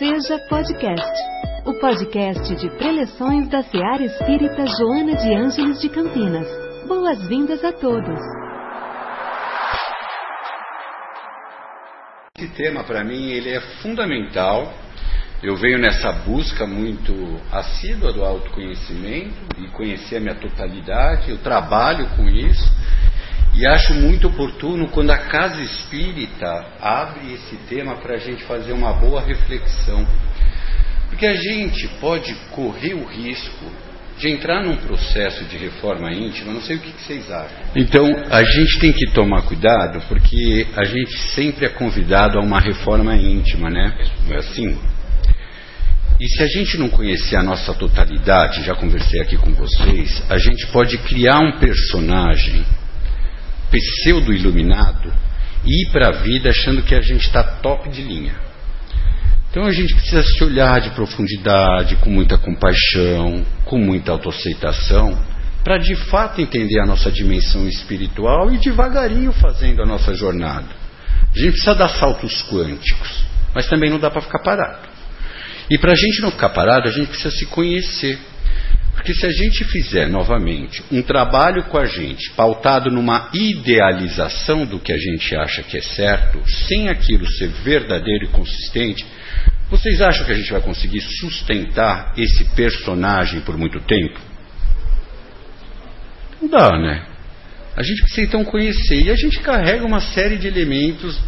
Seja Podcast, o podcast de preleções da Seara Espírita Joana de Ângeles de Campinas. Boas-vindas a todos. Esse tema, para mim, ele é fundamental. Eu venho nessa busca muito assídua do autoconhecimento e conhecer a minha totalidade. Eu trabalho com isso e acho muito oportuno quando a casa espírita abre esse tema para a gente fazer uma boa reflexão. Porque a gente pode correr o risco de entrar num processo de reforma íntima, não sei o que, vocês acham. Então, a gente tem que tomar cuidado, porque a gente sempre é convidado a uma reforma íntima, né? Não é assim? E se a gente não conhecer a nossa totalidade, já conversei aqui com vocês, a gente pode criar um personagem pseudo-iluminado e ir para a vida achando que a gente está top de linha. Então a gente precisa se olhar de profundidade, com muita compaixão, com muita autoaceitação, para de fato entender a nossa dimensão espiritual e devagarinho fazendo a nossa jornada. A gente precisa dar saltos quânticos, mas também não dá para ficar parado. E para a gente não ficar parado, a gente precisa se conhecer. Porque se a gente fizer novamente um trabalho com a gente pautado numa idealização do que a gente acha que é certo, sem aquilo ser verdadeiro e consistente, vocês acham que a gente vai conseguir sustentar esse personagem por muito tempo? Não dá, né? A gente precisa então conhecer. E a gente carrega uma série de elementos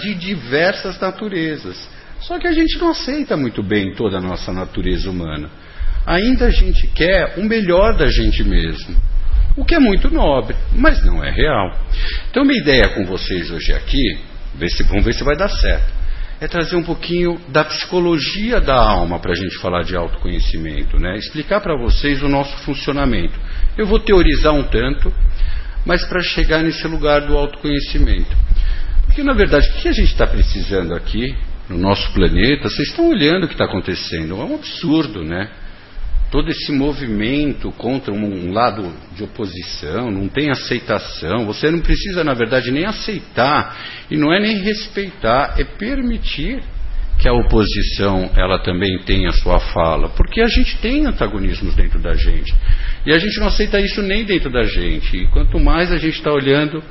de diversas naturezas. Só que a gente não aceita muito bem toda a nossa natureza humana ainda a gente quer o melhor da gente mesmo. O que é muito nobre, mas não é real. Então, minha ideia com vocês hoje aqui, ver se, vamos ver se vai dar certo, é trazer um pouquinho da psicologia da alma para a gente falar de autoconhecimento, né? explicar para vocês o nosso funcionamento. Eu vou teorizar um tanto, mas para chegar nesse lugar do autoconhecimento. Porque, na verdade, o que a gente está precisando aqui no nosso planeta? Vocês estão olhando o que está acontecendo, é um absurdo, né? Todo esse movimento contra um lado de oposição, não tem aceitação. Você não precisa, na verdade, nem aceitar e não é nem respeitar, é permitir que a oposição ela também tenha sua fala, porque a gente tem antagonismos dentro da gente e a gente não aceita isso nem dentro da gente. E quanto mais a gente está olhando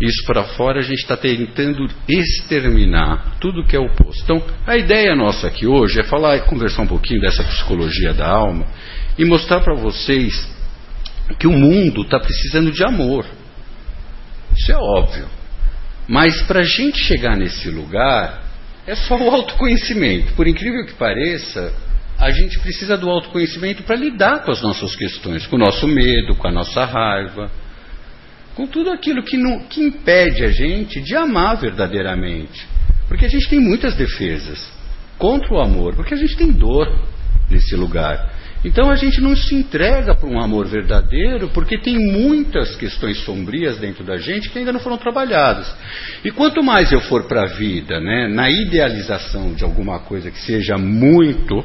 isso para fora, a gente está tentando exterminar tudo que é oposto. Então, a ideia nossa aqui hoje é falar, conversar um pouquinho dessa psicologia da alma e mostrar para vocês que o mundo está precisando de amor. Isso é óbvio. Mas para a gente chegar nesse lugar, é só o autoconhecimento. Por incrível que pareça, a gente precisa do autoconhecimento para lidar com as nossas questões, com o nosso medo, com a nossa raiva com tudo aquilo que, não, que impede a gente de amar verdadeiramente. Porque a gente tem muitas defesas contra o amor, porque a gente tem dor nesse lugar. Então a gente não se entrega para um amor verdadeiro, porque tem muitas questões sombrias dentro da gente que ainda não foram trabalhadas. E quanto mais eu for para a vida, né, na idealização de alguma coisa que seja muito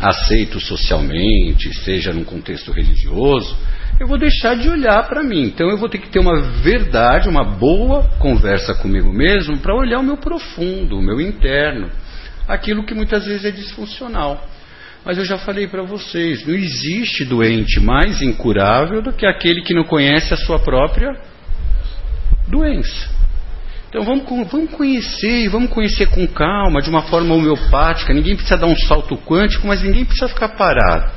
aceito socialmente, seja num contexto religioso, eu vou deixar de olhar para mim. Então eu vou ter que ter uma verdade, uma boa conversa comigo mesmo para olhar o meu profundo, o meu interno, aquilo que muitas vezes é disfuncional. Mas eu já falei para vocês, não existe doente mais incurável do que aquele que não conhece a sua própria doença. Então vamos, vamos conhecer, e vamos conhecer com calma, de uma forma homeopática. Ninguém precisa dar um salto quântico, mas ninguém precisa ficar parado.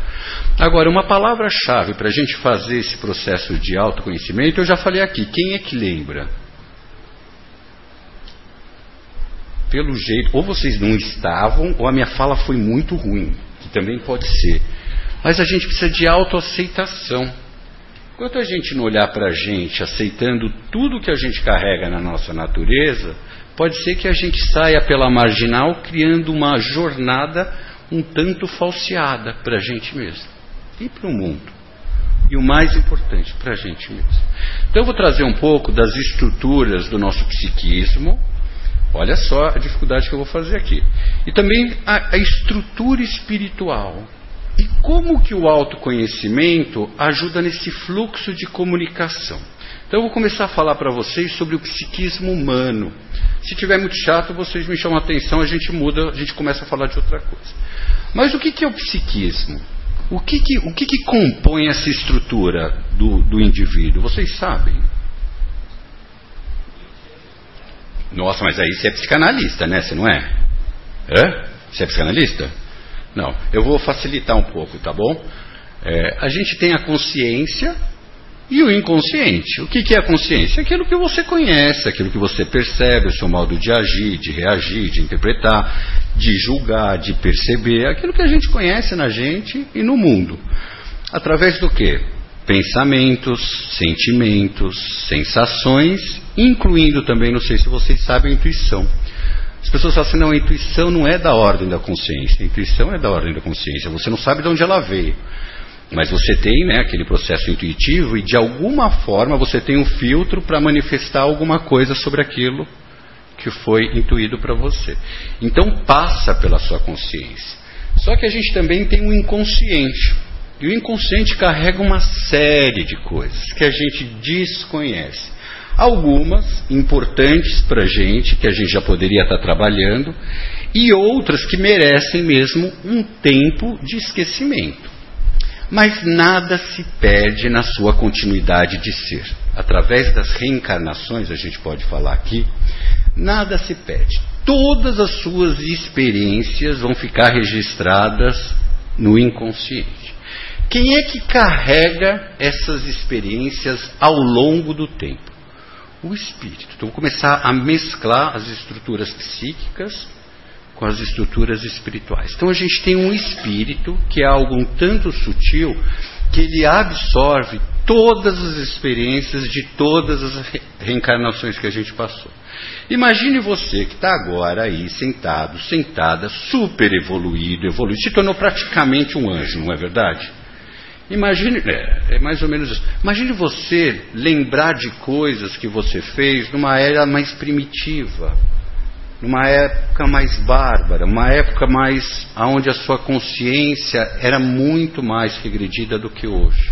Agora, uma palavra-chave para a gente fazer esse processo de autoconhecimento, eu já falei aqui. Quem é que lembra? Pelo jeito, ou vocês não estavam, ou a minha fala foi muito ruim, também pode ser. Mas a gente precisa de autoaceitação. Enquanto a gente não olhar para a gente aceitando tudo que a gente carrega na nossa natureza, pode ser que a gente saia pela marginal criando uma jornada um tanto falseada para a gente mesmo e para o mundo. E o mais importante, para a gente mesmo. Então eu vou trazer um pouco das estruturas do nosso psiquismo. Olha só a dificuldade que eu vou fazer aqui. E também a, a estrutura espiritual. E como que o autoconhecimento ajuda nesse fluxo de comunicação. Então eu vou começar a falar para vocês sobre o psiquismo humano. Se tiver muito chato, vocês me chamam a atenção, a gente muda, a gente começa a falar de outra coisa. Mas o que, que é o psiquismo? O que, que, o que, que compõe essa estrutura do, do indivíduo? Vocês sabem? Nossa, mas aí você é psicanalista, né? Você não é? Hã? Você é psicanalista? Não. Eu vou facilitar um pouco, tá bom? É, a gente tem a consciência e o inconsciente. O que, que é a consciência? É aquilo que você conhece, aquilo que você percebe, o seu modo de agir, de reagir, de interpretar, de julgar, de perceber, aquilo que a gente conhece na gente e no mundo. Através do que? Pensamentos, sentimentos, sensações, incluindo também, não sei se vocês sabem, a intuição. As pessoas falam assim, não, a intuição não é da ordem da consciência. A intuição é da ordem da consciência. Você não sabe de onde ela veio. Mas você tem né, aquele processo intuitivo e de alguma forma você tem um filtro para manifestar alguma coisa sobre aquilo que foi intuído para você. Então passa pela sua consciência. Só que a gente também tem um inconsciente. E o inconsciente carrega uma série de coisas que a gente desconhece. Algumas importantes para a gente, que a gente já poderia estar trabalhando, e outras que merecem mesmo um tempo de esquecimento. Mas nada se perde na sua continuidade de ser. Através das reencarnações, a gente pode falar aqui, nada se perde. Todas as suas experiências vão ficar registradas no inconsciente. Quem é que carrega essas experiências ao longo do tempo? O espírito. Então, vou começar a mesclar as estruturas psíquicas com as estruturas espirituais. Então a gente tem um espírito que é algo um tanto sutil que ele absorve todas as experiências de todas as reencarnações que a gente passou. Imagine você que está agora aí sentado, sentada, super evoluído, evoluído, se tornou praticamente um anjo, não é verdade? Imagine, é, é, mais ou menos isso. Imagine você lembrar de coisas que você fez numa era mais primitiva, numa época mais bárbara, uma época mais onde a sua consciência era muito mais regredida do que hoje.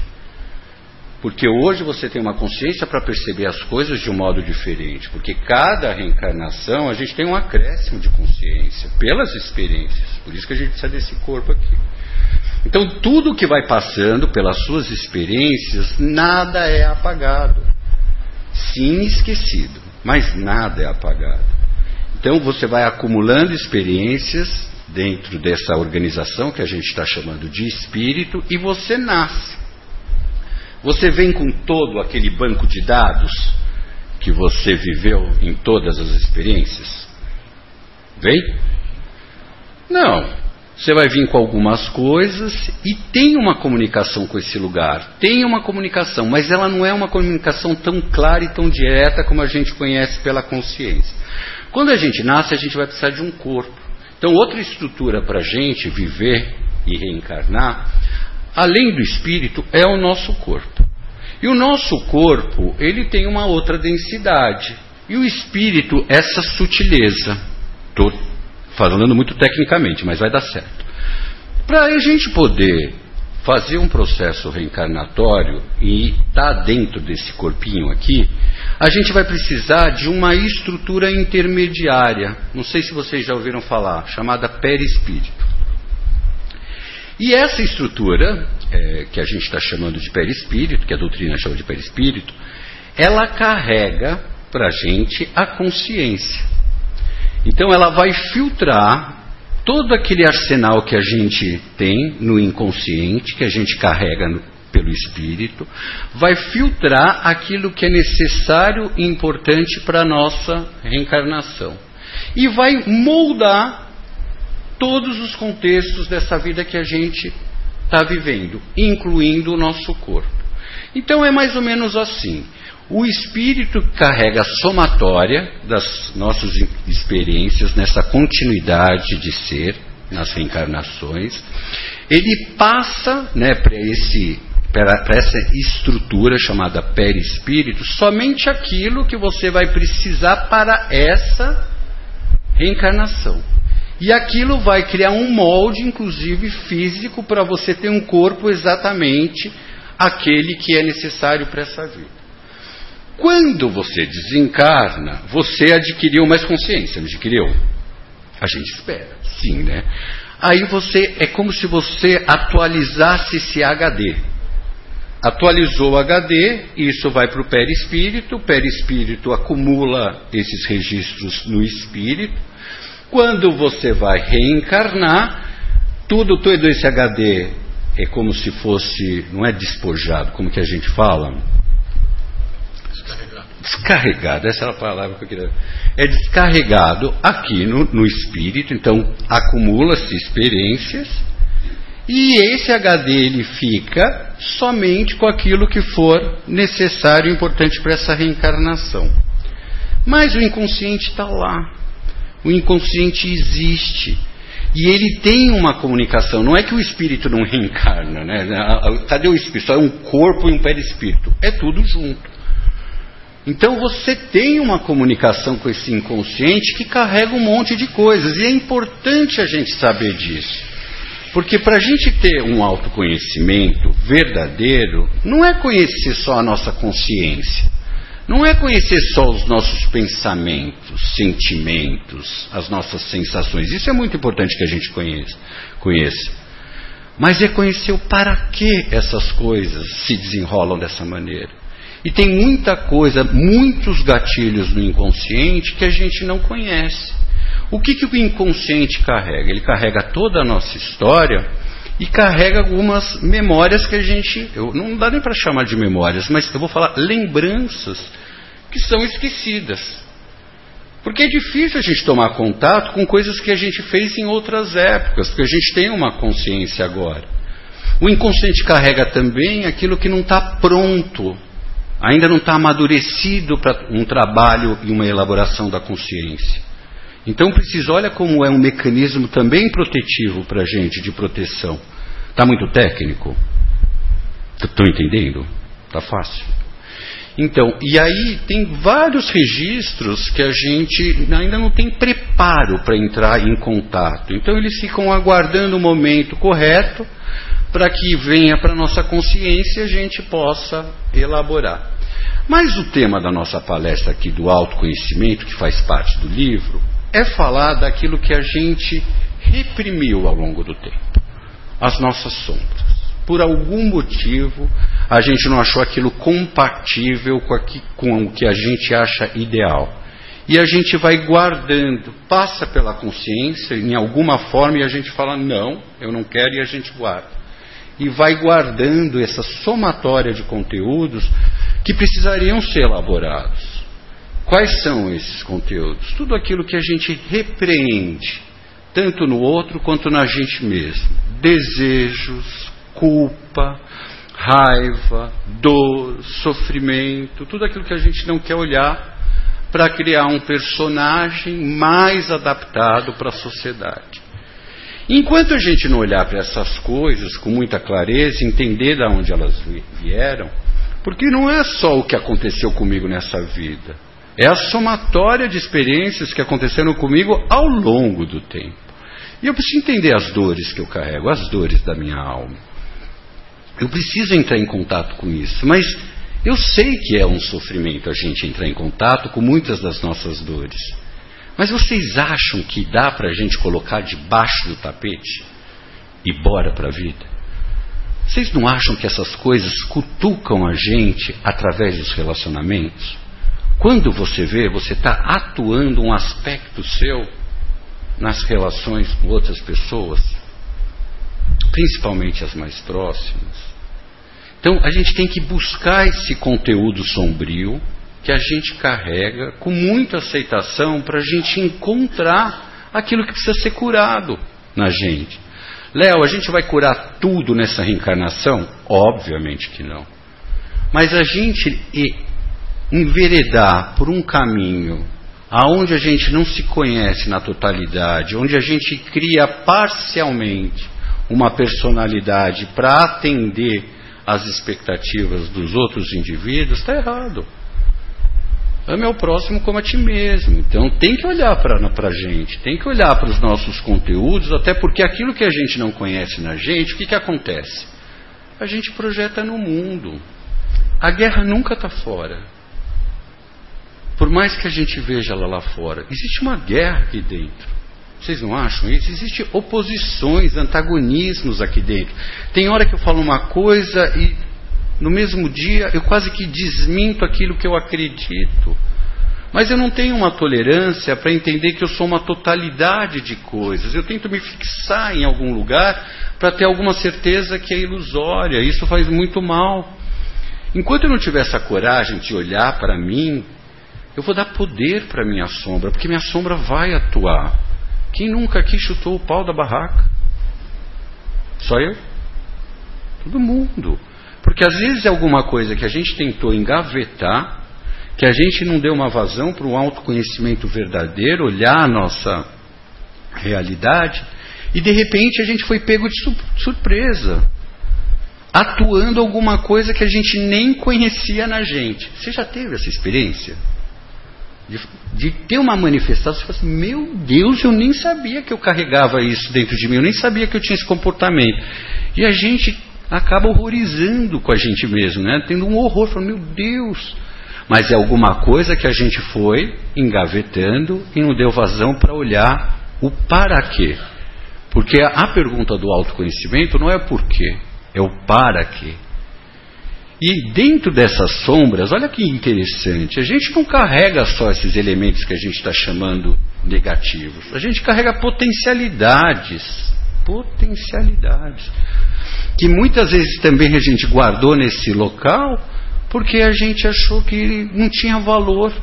Porque hoje você tem uma consciência para perceber as coisas de um modo diferente. Porque cada reencarnação a gente tem um acréscimo de consciência pelas experiências. Por isso que a gente precisa desse corpo aqui. Então tudo que vai passando pelas suas experiências, nada é apagado. Sim, esquecido, mas nada é apagado. Então você vai acumulando experiências dentro dessa organização que a gente está chamando de espírito e você nasce. Você vem com todo aquele banco de dados que você viveu em todas as experiências? Vem? Não. Você vai vir com algumas coisas e tem uma comunicação com esse lugar. Tem uma comunicação, mas ela não é uma comunicação tão clara e tão direta como a gente conhece pela consciência. Quando a gente nasce, a gente vai precisar de um corpo. Então, outra estrutura para a gente viver e reencarnar, além do espírito, é o nosso corpo. E o nosso corpo, ele tem uma outra densidade. E o espírito, essa sutileza. Falando muito tecnicamente, mas vai dar certo. Para a gente poder fazer um processo reencarnatório e estar tá dentro desse corpinho aqui, a gente vai precisar de uma estrutura intermediária. Não sei se vocês já ouviram falar, chamada perispírito. E essa estrutura, é, que a gente está chamando de perispírito, que a doutrina chama de perispírito, ela carrega para a gente a consciência. Então ela vai filtrar todo aquele arsenal que a gente tem no inconsciente, que a gente carrega no, pelo espírito, vai filtrar aquilo que é necessário e importante para a nossa reencarnação. E vai moldar todos os contextos dessa vida que a gente está vivendo, incluindo o nosso corpo. Então é mais ou menos assim. O espírito carrega a somatória das nossas experiências nessa continuidade de ser, nas reencarnações. Ele passa né, para para essa estrutura chamada perispírito, somente aquilo que você vai precisar para essa reencarnação. E aquilo vai criar um molde, inclusive físico, para você ter um corpo exatamente aquele que é necessário para essa vida. Quando você desencarna, você adquiriu mais consciência, adquiriu? A gente espera, sim, né? Aí você é como se você atualizasse esse HD. Atualizou o HD, isso vai para o perispírito, o perispírito acumula esses registros no espírito. Quando você vai reencarnar, tudo, todo esse HD é como se fosse, não é despojado, como que a gente fala? Descarregado. Essa é a palavra que eu queria. É descarregado aqui no, no espírito, então acumula-se experiências e esse HD ele fica somente com aquilo que for necessário e importante para essa reencarnação. Mas o inconsciente está lá. O inconsciente existe. E ele tem uma comunicação. Não é que o espírito não reencarna, né? Cadê o espírito? Só é um corpo e um perispírito. É tudo junto. Então você tem uma comunicação com esse inconsciente que carrega um monte de coisas. E é importante a gente saber disso. Porque para a gente ter um autoconhecimento verdadeiro, não é conhecer só a nossa consciência, não é conhecer só os nossos pensamentos, sentimentos, as nossas sensações. Isso é muito importante que a gente conheça. conheça. Mas é conhecer o para que essas coisas se desenrolam dessa maneira. E tem muita coisa, muitos gatilhos no inconsciente que a gente não conhece. O que, que o inconsciente carrega? Ele carrega toda a nossa história e carrega algumas memórias que a gente. Eu, não dá nem para chamar de memórias, mas eu vou falar lembranças que são esquecidas. Porque é difícil a gente tomar contato com coisas que a gente fez em outras épocas, porque a gente tem uma consciência agora. O inconsciente carrega também aquilo que não está pronto, ainda não está amadurecido para um trabalho e uma elaboração da consciência. Então precisa, olha como é um mecanismo também protetivo para a gente, de proteção. Está muito técnico? Estão entendendo? Está fácil. Então, e aí tem vários registros que a gente ainda não tem preparo para entrar em contato. Então eles ficam aguardando o momento correto para que venha para nossa consciência e a gente possa elaborar. Mas o tema da nossa palestra aqui do autoconhecimento, que faz parte do livro, é falar daquilo que a gente reprimiu ao longo do tempo, as nossas sombras. Por algum motivo, a gente não achou aquilo compatível com, com o que a gente acha ideal. E a gente vai guardando, passa pela consciência, em alguma forma, e a gente fala, não, eu não quero, e a gente guarda. E vai guardando essa somatória de conteúdos que precisariam ser elaborados. Quais são esses conteúdos? Tudo aquilo que a gente repreende, tanto no outro quanto na gente mesmo. Desejos, culpa, raiva, dor, sofrimento, tudo aquilo que a gente não quer olhar para criar um personagem mais adaptado para a sociedade. Enquanto a gente não olhar para essas coisas com muita clareza, entender de onde elas vieram, porque não é só o que aconteceu comigo nessa vida. É a somatória de experiências que aconteceram comigo ao longo do tempo. E eu preciso entender as dores que eu carrego, as dores da minha alma. Eu preciso entrar em contato com isso, mas eu sei que é um sofrimento a gente entrar em contato com muitas das nossas dores. Mas vocês acham que dá para a gente colocar debaixo do tapete e bora para a vida? Vocês não acham que essas coisas cutucam a gente através dos relacionamentos? Quando você vê, você está atuando um aspecto seu nas relações com outras pessoas, principalmente as mais próximas. Então a gente tem que buscar esse conteúdo sombrio que a gente carrega com muita aceitação para a gente encontrar aquilo que precisa ser curado na gente. Léo, a gente vai curar tudo nessa reencarnação? Obviamente que não. Mas a gente enveredar por um caminho aonde a gente não se conhece na totalidade, onde a gente cria parcialmente uma personalidade para atender às expectativas dos outros indivíduos, está errado. Ame ao próximo como a ti mesmo. Então tem que olhar para a gente, tem que olhar para os nossos conteúdos, até porque aquilo que a gente não conhece na gente, o que, que acontece? A gente projeta no mundo. A guerra nunca está fora. por mais que a gente veja ela lá fora, existe uma guerra aqui dentro. Vocês não acham isso? Existem oposições, antagonismos aqui dentro. Tem hora que eu falo uma coisa e no mesmo dia eu quase que desminto aquilo que eu acredito. Mas eu não tenho uma tolerância para entender que eu sou uma totalidade de coisas. Eu tento me fixar em algum lugar para ter alguma certeza que é ilusória. Isso faz muito mal. Enquanto eu não tiver essa coragem de olhar para mim, eu vou dar poder para minha sombra, porque minha sombra vai atuar. Quem nunca aqui chutou o pau da barraca? Só eu? Todo mundo. Porque às vezes é alguma coisa que a gente tentou engavetar, que a gente não deu uma vazão para o autoconhecimento verdadeiro, olhar a nossa realidade, e de repente a gente foi pego de surpresa, atuando alguma coisa que a gente nem conhecia na gente. Você já teve essa experiência? De, de, ter uma manifestação, você fala assim, meu Deus, eu nem sabia que eu carregava isso dentro de mim, eu nem sabia que eu tinha esse comportamento. E a gente acaba horrorizando com a gente mesmo, né? tendo um horror, falando, meu Deus. Mas é alguma coisa que a gente foi engavetando e não deu vazão para olhar o para quê. Porque a pergunta do autoconhecimento não é por quê, é o para quê. E dentro dessas sombras, olha que interessante, a gente não carrega só esses elementos que a gente está chamando negativos, a gente carrega potencialidades. Potencialidades. Que muitas vezes também a gente guardou nesse local porque a gente achou que não tinha valor.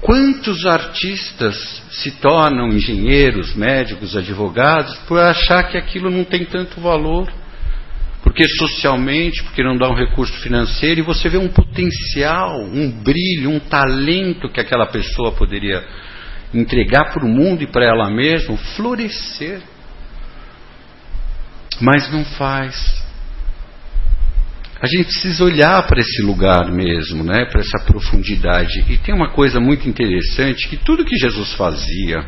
Quantos artistas se tornam engenheiros, médicos, advogados por achar que aquilo não tem tanto valor? Porque socialmente, porque não dá um recurso financeiro, e você vê um potencial, um brilho, um talento que aquela pessoa poderia entregar para o mundo e para ela mesma, florescer. Mas não faz. A gente precisa olhar para esse lugar mesmo, né, para essa profundidade. E tem uma coisa muito interessante, que tudo que Jesus fazia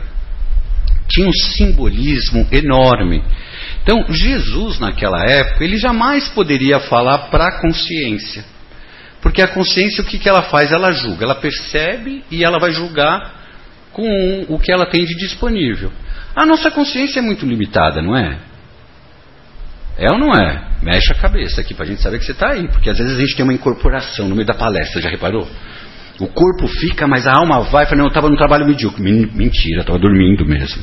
tinha um simbolismo enorme. Então, Jesus, naquela época, ele jamais poderia falar para a consciência. Porque a consciência, o que, que ela faz? Ela julga, ela percebe e ela vai julgar com o que ela tem de disponível. A nossa consciência é muito limitada, não é? É ou não é? Mexe a cabeça aqui para a gente saber que você está aí. Porque às vezes a gente tem uma incorporação no meio da palestra, já reparou? O corpo fica, mas a alma vai. Fala, não, eu estava no trabalho medíocre. Mentira, estava dormindo mesmo.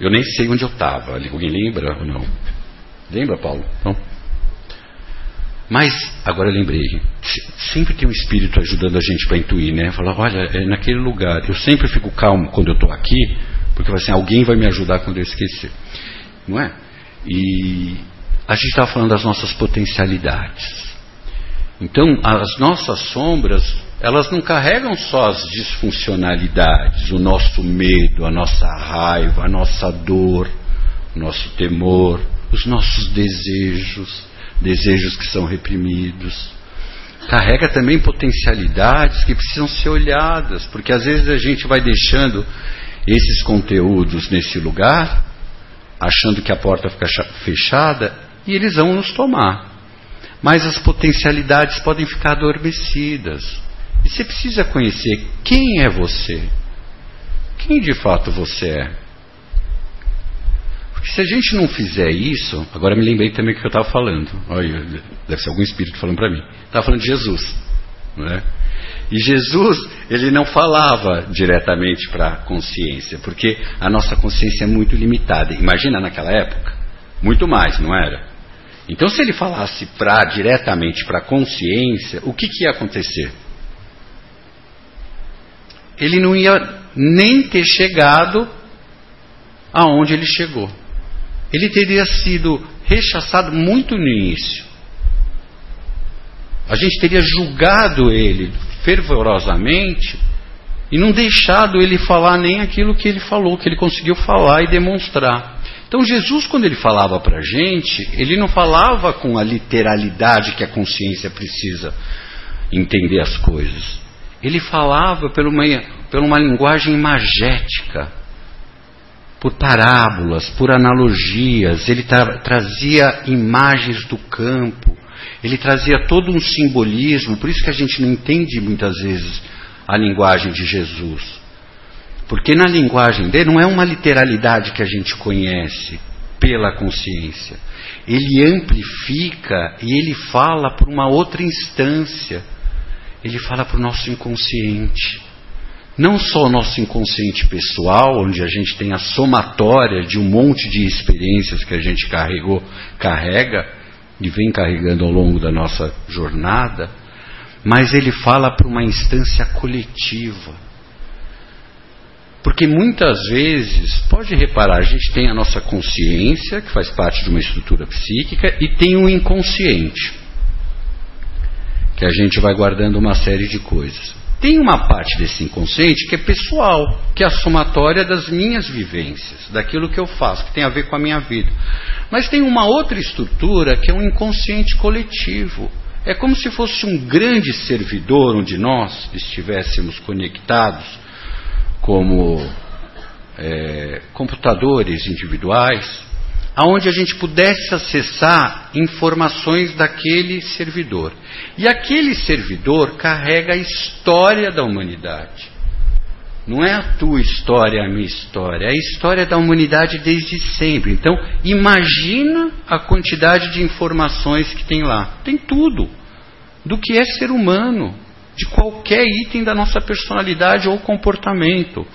Eu nem sei onde eu estava. Alguém lembra ou não? Lembra, Paulo? Não? Mas, agora eu lembrei, sempre tem um espírito ajudando a gente para intuir, né? Falar, olha, é naquele lugar. Eu sempre fico calmo quando eu estou aqui, porque assim, alguém vai me ajudar quando eu esquecer. Não é? E a gente estava falando das nossas potencialidades. Então, as nossas sombras elas não carregam só as disfuncionalidades, o nosso medo, a nossa raiva, a nossa dor, o nosso temor, os nossos desejos, desejos que são reprimidos. Carrega também potencialidades que precisam ser olhadas, porque às vezes a gente vai deixando esses conteúdos nesse lugar, achando que a porta fica fechada, e eles vão nos tomar. Mas as potencialidades podem ficar adormecidas. E você precisa conhecer quem é você. Quem de fato você é. Porque se a gente não fizer isso, agora me lembrei também do que eu estava falando. Olha, deve ser algum espírito falando para mim. Estava falando de Jesus. Né? E Jesus, ele não falava diretamente para a consciência, porque a nossa consciência é muito limitada. Imagina naquela época, muito mais, não era? Então, se ele falasse pra, diretamente para a consciência, o que, que ia acontecer? Ele não ia nem ter chegado aonde ele chegou. Ele teria sido rechaçado muito no início. A gente teria julgado ele fervorosamente e não deixado ele falar nem aquilo que ele falou, que ele conseguiu falar e demonstrar. Então, Jesus, quando ele falava para a gente, ele não falava com a literalidade que a consciência precisa entender as coisas. Ele falava por uma, por uma linguagem imagética, por parábolas, por analogias, ele tra trazia imagens do campo, ele trazia todo um simbolismo, por isso que a gente não entende muitas vezes a linguagem de Jesus. Porque na linguagem dele não é uma literalidade que a gente conhece pela consciência. Ele amplifica e ele fala por uma outra instância. Ele fala para o nosso inconsciente. Não só o nosso inconsciente pessoal, onde a gente tem a somatória de um monte de experiências que a gente carregou, carrega e vem carregando ao longo da nossa jornada, mas ele fala para uma instância coletiva. Porque muitas vezes, pode reparar, a gente tem a nossa consciência, que faz parte de uma estrutura psíquica, e tem o inconsciente, que a gente vai guardando uma série de coisas. Tem uma parte desse inconsciente que é pessoal, que é a somatória das minhas vivências, daquilo que eu faço, que tem a ver com a minha vida. Mas tem uma outra estrutura que é um inconsciente coletivo. É como se fosse um grande servidor onde nós estivéssemos conectados como é, computadores individuais, aonde a gente pudesse acessar informações daquele servidor. E aquele servidor carrega a história da humanidade. Não é a tua história, a minha história, é a história da humanidade desde sempre. Então, imagina a quantidade de informações que tem lá. Tem tudo. Do que é ser humano, de qualquer item da nossa personalidade ou comportamento.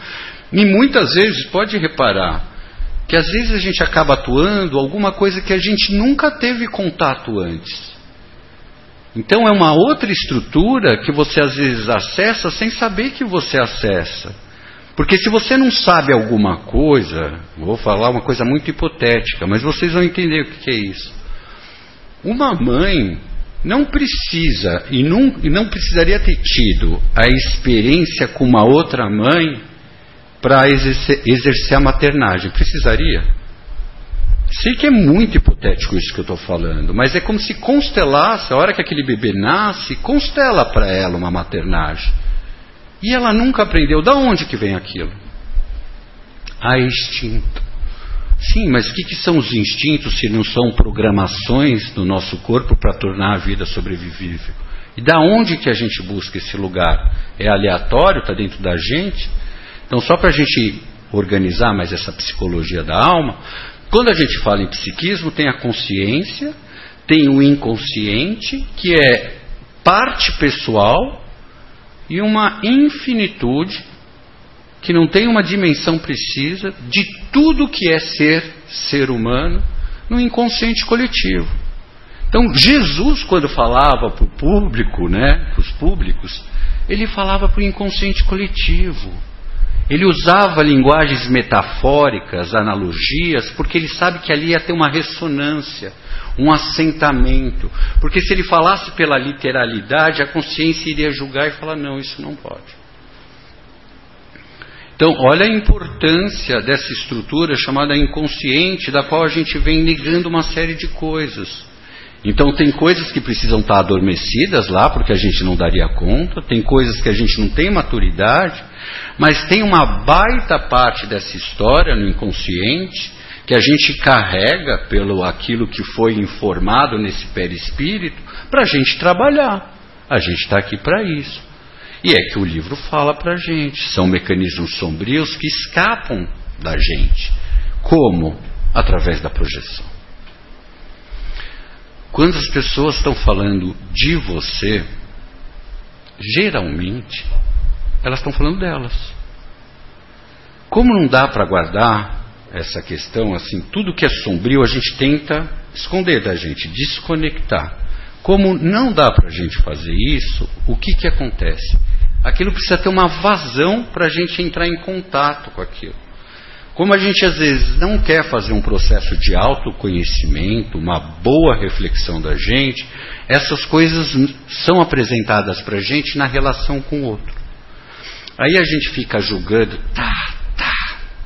E muitas vezes, pode reparar, que às vezes a gente acaba atuando alguma coisa que a gente nunca teve contato antes. Então é uma outra estrutura que você às vezes acessa sem saber que você acessa. Porque se você não sabe alguma coisa, vou falar uma coisa muito hipotética, mas vocês vão entender o que é isso. Uma mãe não precisa e não, e não precisaria ter tido a experiência com uma outra mãe para exercer, exercer a maternagem. Precisaria? Sei que é muito hipotético isso que eu estou falando, mas é como se constelasse, a hora que aquele bebê nasce, constela para ela uma maternagem. E ela nunca aprendeu. Da onde que vem aquilo? A instinto. Sim, mas o que, que são os instintos se não são programações do nosso corpo para tornar a vida sobrevivível? E da onde que a gente busca esse lugar? É aleatório? Está dentro da gente? Então, só para a gente organizar mais essa psicologia da alma, quando a gente fala em psiquismo, tem a consciência, tem o inconsciente, que é parte pessoal, e uma infinitude, que não tem uma dimensão precisa, de tudo que é ser ser humano, no inconsciente coletivo. Então, Jesus, quando falava para o público, né, para os públicos, ele falava para o inconsciente coletivo. Ele usava linguagens metafóricas, analogias, porque ele sabe que ali ia ter uma ressonância, um assentamento. Porque se ele falasse pela literalidade, a consciência iria julgar e falar: não, isso não pode. Então, olha a importância dessa estrutura chamada inconsciente, da qual a gente vem negando uma série de coisas. Então, tem coisas que precisam estar adormecidas lá, porque a gente não daria conta, tem coisas que a gente não tem maturidade, mas tem uma baita parte dessa história no inconsciente que a gente carrega pelo aquilo que foi informado nesse perispírito para a gente trabalhar. A gente está aqui para isso. E é que o livro fala para a gente. São mecanismos sombrios que escapam da gente. Como? Através da projeção. Quando as pessoas estão falando de você, geralmente elas estão falando delas. Como não dá para guardar essa questão, assim, tudo que é sombrio a gente tenta esconder da gente, desconectar. Como não dá para a gente fazer isso, o que, que acontece? Aquilo precisa ter uma vazão para a gente entrar em contato com aquilo. Como a gente às vezes não quer fazer um processo de autoconhecimento, uma boa reflexão da gente, essas coisas são apresentadas para a gente na relação com o outro. Aí a gente fica julgando, tá, tá,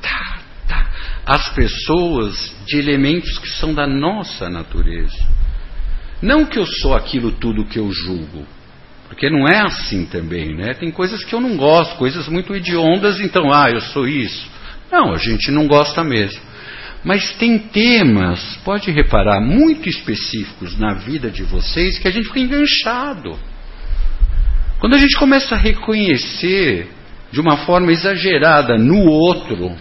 tá, tá, as pessoas de elementos que são da nossa natureza. Não que eu sou aquilo tudo que eu julgo, porque não é assim também, né? Tem coisas que eu não gosto, coisas muito hediondas, então, ah, eu sou isso. Não, a gente não gosta mesmo. Mas tem temas, pode reparar, muito específicos na vida de vocês que a gente fica enganchado. Quando a gente começa a reconhecer de uma forma exagerada no outro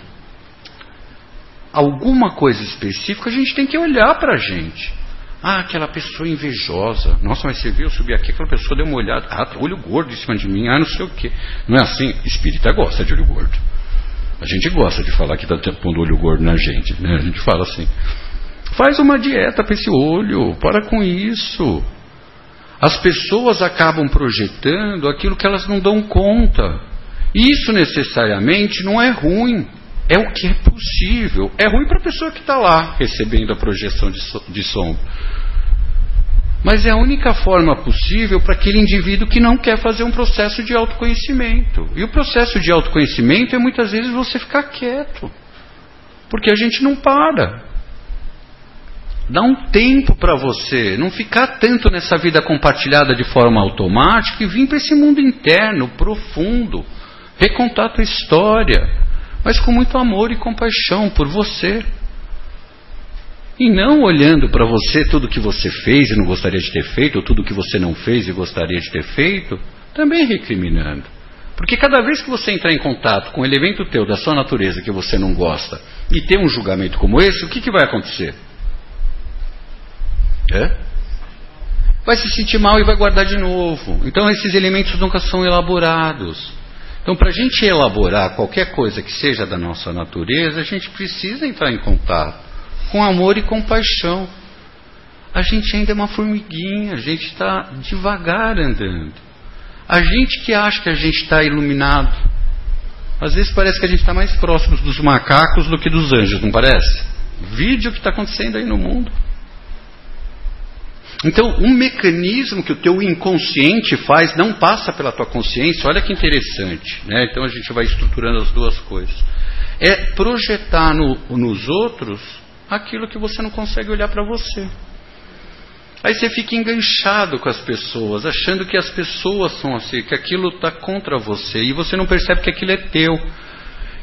alguma coisa específica, a gente tem que olhar para a gente. Ah, aquela pessoa invejosa. Nossa, mas você viu, eu subi aqui, aquela pessoa deu uma olhada. Ah, tá olho gordo em cima de mim. Ah, não sei o quê. Não é assim? Espírita gosta de olho gordo. A gente gosta de falar que está pondo olho gordo na gente. Né? A gente fala assim. Faz uma dieta para esse olho. Para com isso. As pessoas acabam projetando aquilo que elas não dão conta. Isso necessariamente não é ruim. É o que é possível. É ruim para a pessoa que está lá recebendo a projeção de, so, de sombra. Mas é a única forma possível para aquele indivíduo que não quer fazer um processo de autoconhecimento. E o processo de autoconhecimento é muitas vezes você ficar quieto. Porque a gente não para. Dá um tempo para você, não ficar tanto nessa vida compartilhada de forma automática e vir para esse mundo interno, profundo, recontar a tua história, mas com muito amor e compaixão por você. E não olhando para você tudo que você fez e não gostaria de ter feito, ou tudo que você não fez e gostaria de ter feito, também recriminando. Porque cada vez que você entrar em contato com um elemento teu da sua natureza que você não gosta e ter um julgamento como esse, o que, que vai acontecer? É? Vai se sentir mal e vai guardar de novo. Então esses elementos nunca são elaborados. Então, para a gente elaborar qualquer coisa que seja da nossa natureza, a gente precisa entrar em contato com amor e compaixão. A gente ainda é uma formiguinha, a gente está devagar andando. A gente que acha que a gente está iluminado. Às vezes parece que a gente está mais próximo dos macacos do que dos anjos, não parece? Vídeo que está acontecendo aí no mundo. Então, um mecanismo que o teu inconsciente faz não passa pela tua consciência, olha que interessante. Né? Então a gente vai estruturando as duas coisas. É projetar no, nos outros aquilo que você não consegue olhar para você. Aí você fica enganchado com as pessoas, achando que as pessoas são assim, que aquilo está contra você, e você não percebe que aquilo é teu.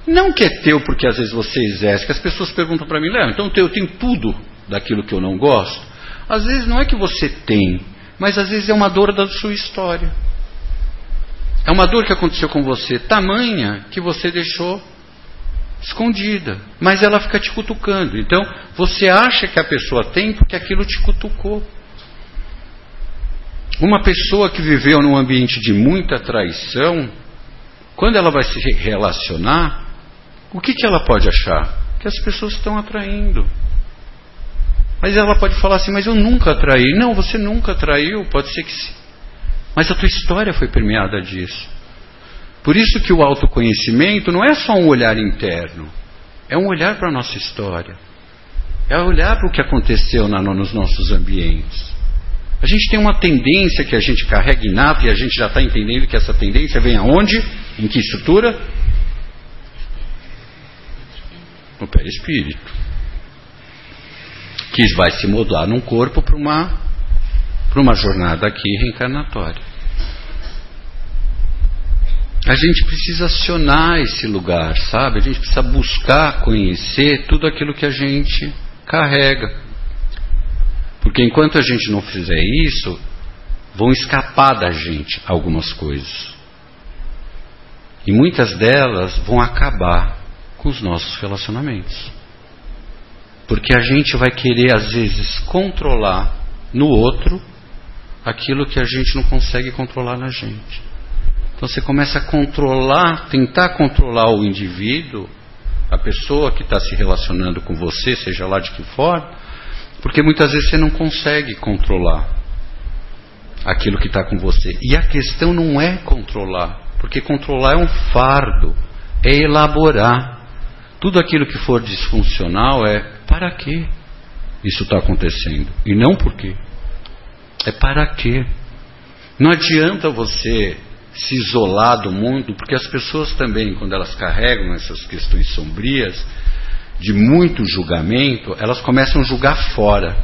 Não que é teu porque às vezes você exerce, que as pessoas perguntam para mim, Léo, então eu tenho tudo daquilo que eu não gosto? Às vezes não é que você tem, mas às vezes é uma dor da sua história. É uma dor que aconteceu com você, tamanha que você deixou escondida, mas ela fica te cutucando. Então, você acha que a pessoa tem porque aquilo te cutucou. Uma pessoa que viveu num ambiente de muita traição, quando ela vai se relacionar, o que, que ela pode achar? Que as pessoas estão atraindo. Mas ela pode falar assim: Mas eu nunca traí. Não, você nunca traiu, pode ser que sim. Mas a tua história foi permeada disso. Por isso que o autoconhecimento não é só um olhar interno, é um olhar para a nossa história. É olhar para o que aconteceu na, nos nossos ambientes. A gente tem uma tendência que a gente carrega inata e a gente já está entendendo que essa tendência vem aonde? Em que estrutura? No perispírito que vai se modular num corpo para uma, uma jornada aqui reencarnatória. A gente precisa acionar esse lugar, sabe? A gente precisa buscar conhecer tudo aquilo que a gente carrega. Porque enquanto a gente não fizer isso, vão escapar da gente algumas coisas. E muitas delas vão acabar com os nossos relacionamentos. Porque a gente vai querer, às vezes, controlar no outro aquilo que a gente não consegue controlar na gente. Então você começa a controlar, tentar controlar o indivíduo, a pessoa que está se relacionando com você, seja lá de que for, porque muitas vezes você não consegue controlar aquilo que está com você. E a questão não é controlar, porque controlar é um fardo, é elaborar. Tudo aquilo que for disfuncional é para que isso está acontecendo e não por quê. É para quê. Não adianta você se isolar do mundo, porque as pessoas também, quando elas carregam essas questões sombrias, de muito julgamento, elas começam a julgar fora,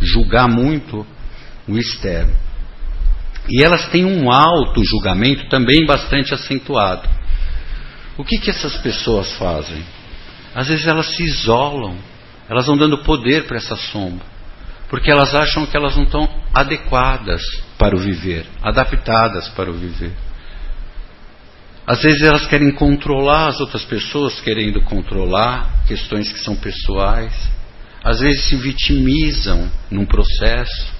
julgar muito o externo. E elas têm um alto julgamento também bastante acentuado. O que, que essas pessoas fazem? Às vezes elas se isolam, Elas vão dando poder para essa sombra. Porque elas acham que elas não estão adequadas para o viver, adaptadas para o viver. Às vezes elas querem controlar as outras pessoas, querendo controlar questões que são pessoais. Às vezes se vitimizam num processo,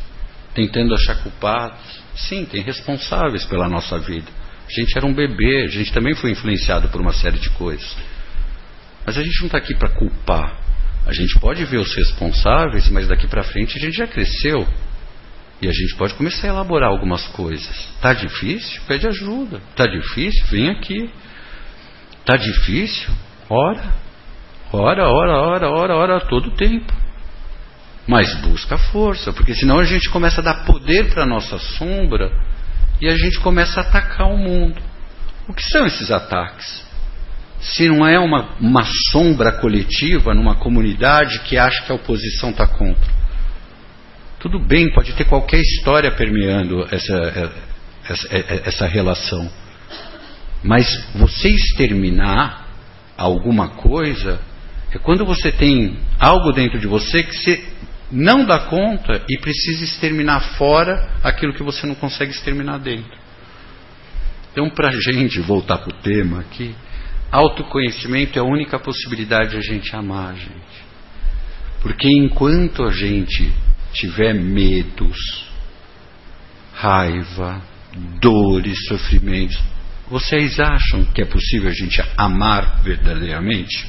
tentando achar culpados. Sim, tem responsáveis pela nossa vida. A gente era um bebê, a gente também foi influenciado por uma série de coisas. Mas a gente não está aqui para culpar. A gente pode ver os responsáveis, mas daqui para frente a gente já cresceu. E a gente pode começar a elaborar algumas coisas. Tá difícil? Pede ajuda. Tá difícil? Vem aqui. Tá difícil? Ora. Ora, ora, ora, ora, ora, todo o tempo. Mas busca força, porque senão a gente começa a dar poder para a nossa sombra e a gente começa a atacar o mundo. O que são esses ataques? Se não é uma, uma sombra coletiva numa comunidade que acha que a oposição está contra. Tudo bem, pode ter qualquer história permeando essa, essa, essa relação. Mas você exterminar alguma coisa é quando você tem algo dentro de você que você não dá conta e precisa exterminar fora aquilo que você não consegue exterminar dentro. Então, para a gente voltar para o tema aqui, autoconhecimento é a única possibilidade de a gente amar gente. Porque enquanto a gente tiver medos, raiva, dores, sofrimentos, vocês acham que é possível a gente amar verdadeiramente?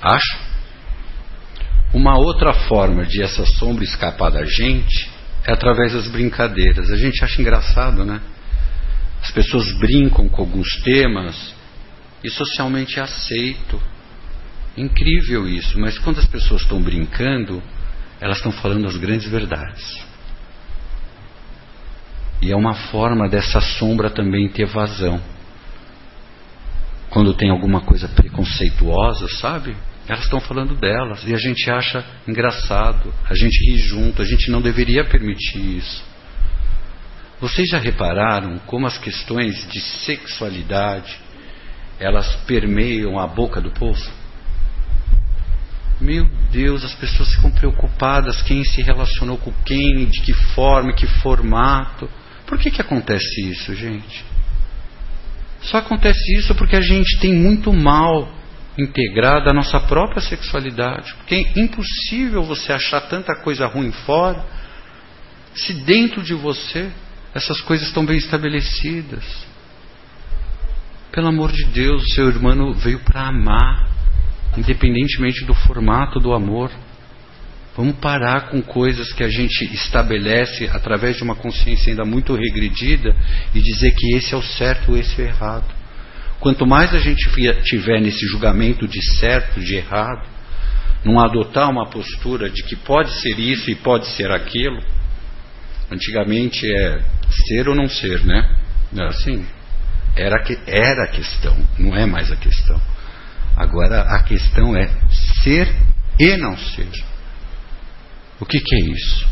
Acho. Uma outra forma de essa sombra escapar da gente é através das brincadeiras. A gente acha engraçado, né? As pessoas brincam com alguns temas e socialmente é aceito. Incrível isso, mas quando as pessoas estão brincando, elas estão falando as grandes verdades. E é uma forma dessa sombra também ter vazão. Quando tem alguma coisa preconceituosa, sabe? Elas estão falando delas e a gente acha engraçado, a gente ri junto, a gente não deveria permitir isso. Vocês já repararam como as questões de sexualidade elas permeiam a boca do povo? Meu Deus, as pessoas ficam preocupadas quem se relacionou com quem, de que forma, que formato. Por que, que acontece isso, gente? Só acontece isso porque a gente tem muito mal integrado à nossa própria sexualidade. Porque é impossível você achar tanta coisa ruim fora se dentro de você essas coisas estão bem estabelecidas. Pelo amor de Deus, o seu irmão veio para amar independentemente do formato do amor. Vamos parar com coisas que a gente estabelece através de uma consciência ainda muito regredida e dizer que esse é o certo esse é o errado. Quanto mais a gente tiver nesse julgamento de certo, de errado, não adotar uma postura de que pode ser isso e pode ser aquilo, antigamente é ser ou não ser, né? Assim? Era, era a questão, não é mais a questão. Agora a questão é ser e não ser. O que, que é isso?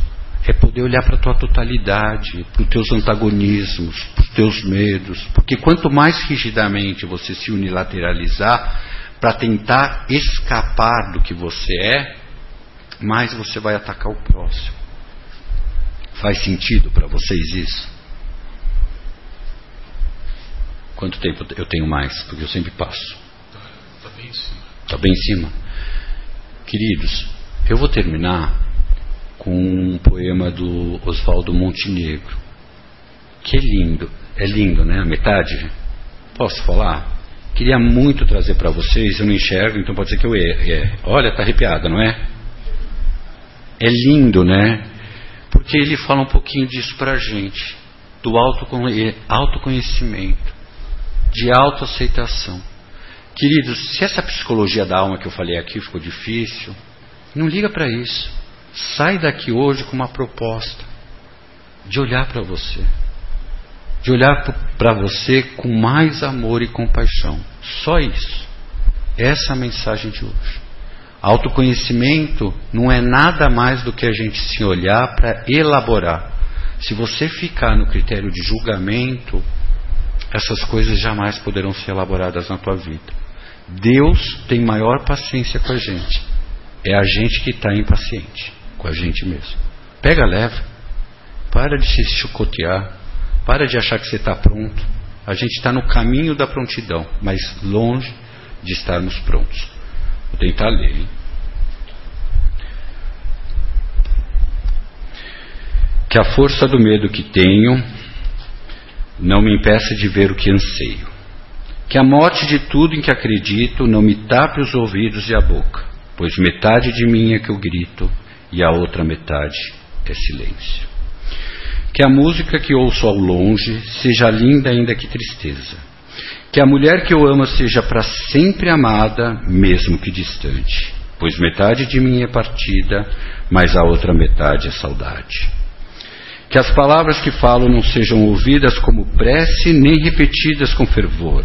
É poder olhar para a tua totalidade, para os teus antagonismos, para os teus medos. Porque quanto mais rigidamente você se unilateralizar para tentar escapar do que você é, mais você vai atacar o próximo. Faz sentido para vocês isso? Quanto tempo eu tenho mais? Porque eu sempre passo. Está bem em cima. Está bem em cima. Queridos, eu vou terminar com um poema do Oswaldo Montenegro, que é lindo. É lindo, né? A metade. Posso falar? Queria muito trazer para vocês, eu não enxergo, então pode ser que eu erre. Olha, está arrepiada, não é? É lindo, né? Porque ele fala um pouquinho disso para a gente, do autoconhecimento, de autoaceitação. Queridos, se essa psicologia da alma que eu falei aqui ficou difícil, não liga para isso. Sai daqui hoje com uma proposta de olhar para você. De olhar para você com mais amor e compaixão. Só isso. Essa é a mensagem de hoje. Autoconhecimento não é nada mais do que a gente se olhar para elaborar. Se você ficar no critério de julgamento, essas coisas jamais poderão ser elaboradas na tua vida. Deus tem maior paciência com a gente. É a gente que está impaciente com a gente mesmo. Pega leve. Para de se chicotear. Para de achar que você está pronto. A gente está no caminho da prontidão, mas longe de estarmos prontos. Ler. Hein? Que a força do medo que tenho não me impeça de ver o que anseio. Que a morte de tudo em que acredito não me tape os ouvidos e a boca, pois metade de mim é que eu grito e a outra metade é silêncio. Que a música que ouço ao longe seja linda ainda que tristeza. Que a mulher que eu amo seja para sempre amada, mesmo que distante, pois metade de mim é partida, mas a outra metade é saudade. Que as palavras que falo não sejam ouvidas como prece nem repetidas com fervor,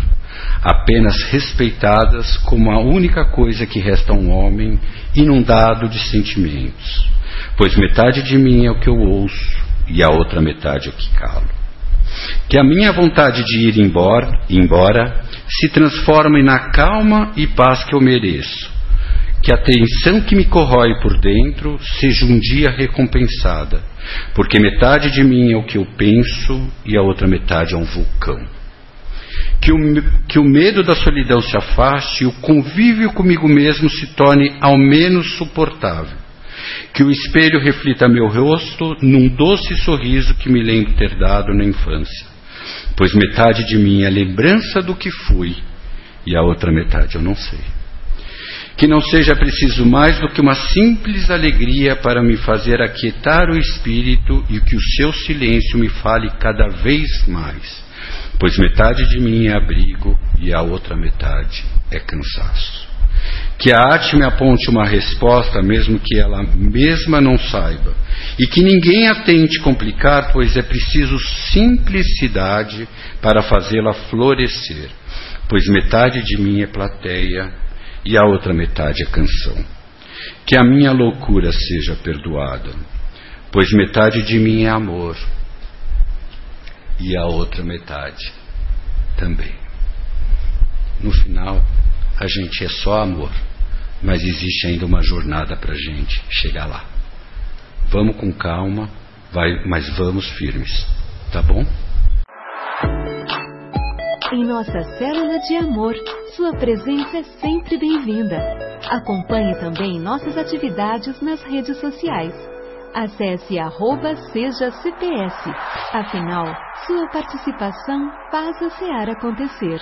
apenas respeitadas como a única coisa que resta a um homem inundado de sentimentos, pois metade de mim é o que eu ouço e a outra metade é o que calo. Que a minha vontade de ir embora, embora se transforme na calma e paz que eu mereço, que a tensão que me corrói por dentro seja um dia recompensada, porque metade de mim é o que eu penso e a outra metade é um vulcão. Que o, que o medo da solidão se afaste e o convívio comigo mesmo se torne ao menos suportável. Que o espelho reflita meu rosto num doce sorriso que me lembro ter dado na infância, pois metade de mim é lembrança do que fui e a outra metade eu não sei. Que não seja preciso mais do que uma simples alegria para me fazer aquietar o espírito e que o seu silêncio me fale cada vez mais, pois metade de mim é abrigo e a outra metade é cansaço. Que a arte me aponte uma resposta, mesmo que ela mesma não saiba, e que ninguém a tente complicar, pois é preciso simplicidade para fazê-la florescer, pois metade de mim é plateia e a outra metade é canção. Que a minha loucura seja perdoada, pois metade de mim é amor e a outra metade também. No final, a gente é só amor, mas existe ainda uma jornada para a gente chegar lá. Vamos com calma, vai, mas vamos firmes, tá bom? Em nossa célula de amor sua presença é sempre bem-vinda. Acompanhe também nossas atividades nas redes sociais. Acesse arroba Seja CPS. Afinal, sua participação faz a SEAR acontecer.